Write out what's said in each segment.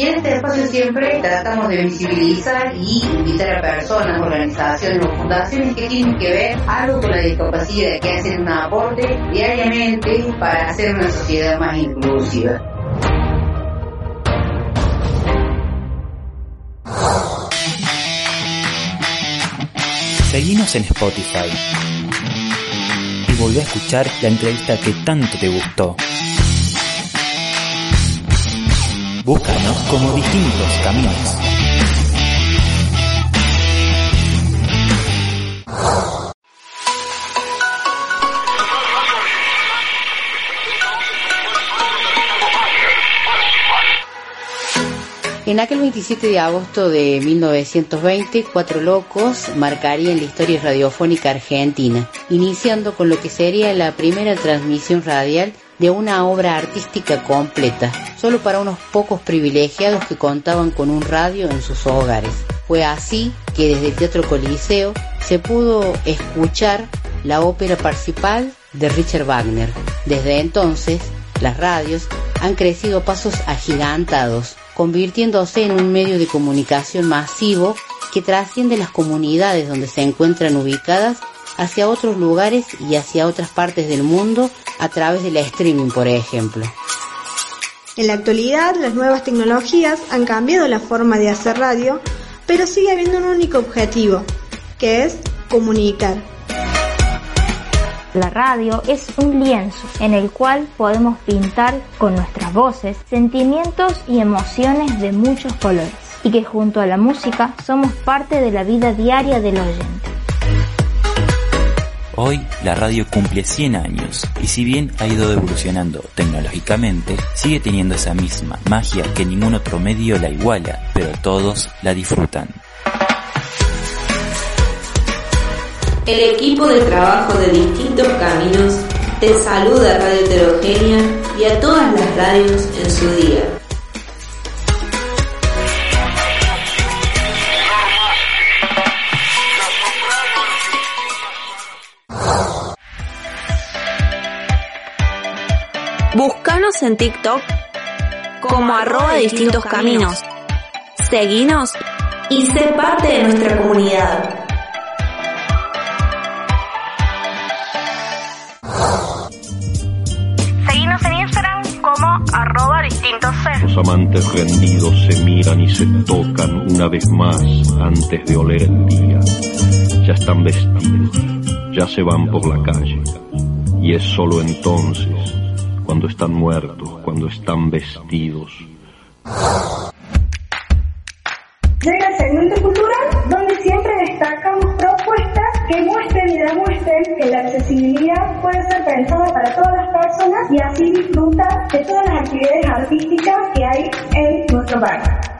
Y en este espacio siempre tratamos de visibilizar y invitar a personas, organizaciones o fundaciones que tienen que ver algo con la discapacidad, que hacen un aporte diariamente para hacer una sociedad más inclusiva. Seguimos en Spotify y volví a escuchar la entrevista que tanto te gustó. Búscanos como distintos caminos. En aquel 27 de agosto de 1920, Cuatro Locos marcarían la historia radiofónica argentina, iniciando con lo que sería la primera transmisión radial de una obra artística completa, solo para unos pocos privilegiados que contaban con un radio en sus hogares. Fue así que desde el Teatro Coliseo se pudo escuchar la ópera principal de Richard Wagner. Desde entonces, las radios han crecido pasos agigantados, convirtiéndose en un medio de comunicación masivo que trasciende las comunidades donde se encuentran ubicadas hacia otros lugares y hacia otras partes del mundo a través de la streaming, por ejemplo. En la actualidad, las nuevas tecnologías han cambiado la forma de hacer radio, pero sigue habiendo un único objetivo, que es comunicar. La radio es un lienzo en el cual podemos pintar con nuestras voces sentimientos y emociones de muchos colores y que junto a la música somos parte de la vida diaria del oyente. Hoy la radio cumple 100 años y si bien ha ido evolucionando tecnológicamente, sigue teniendo esa misma magia que ningún otro medio la iguala, pero todos la disfrutan. El equipo de trabajo de distintos caminos te saluda Radio Heterogénea y a todas las radios en su día. Búscanos en TikTok como arroba distintos caminos. Seguinos y sé parte de nuestra comunidad. Seguinos en Instagram como arroba distintos Los amantes rendidos se miran y se tocan una vez más antes de oler el día. Ya están vestidos, ya se van por la calle. Y es solo entonces, cuando están muertos, cuando están vestidos. Llega el segmento cultural, donde siempre destacamos propuestas que muestren y demuestren que la accesibilidad puede ser pensada para todas las personas y así disfrutar de todas las actividades artísticas que hay en nuestro país.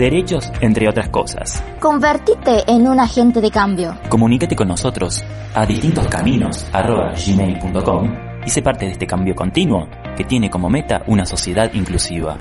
derechos, entre otras cosas. Convertite en un agente de cambio. Comunícate con nosotros a distintoscaminos.gmail.com y sé parte de este cambio continuo que tiene como meta una sociedad inclusiva.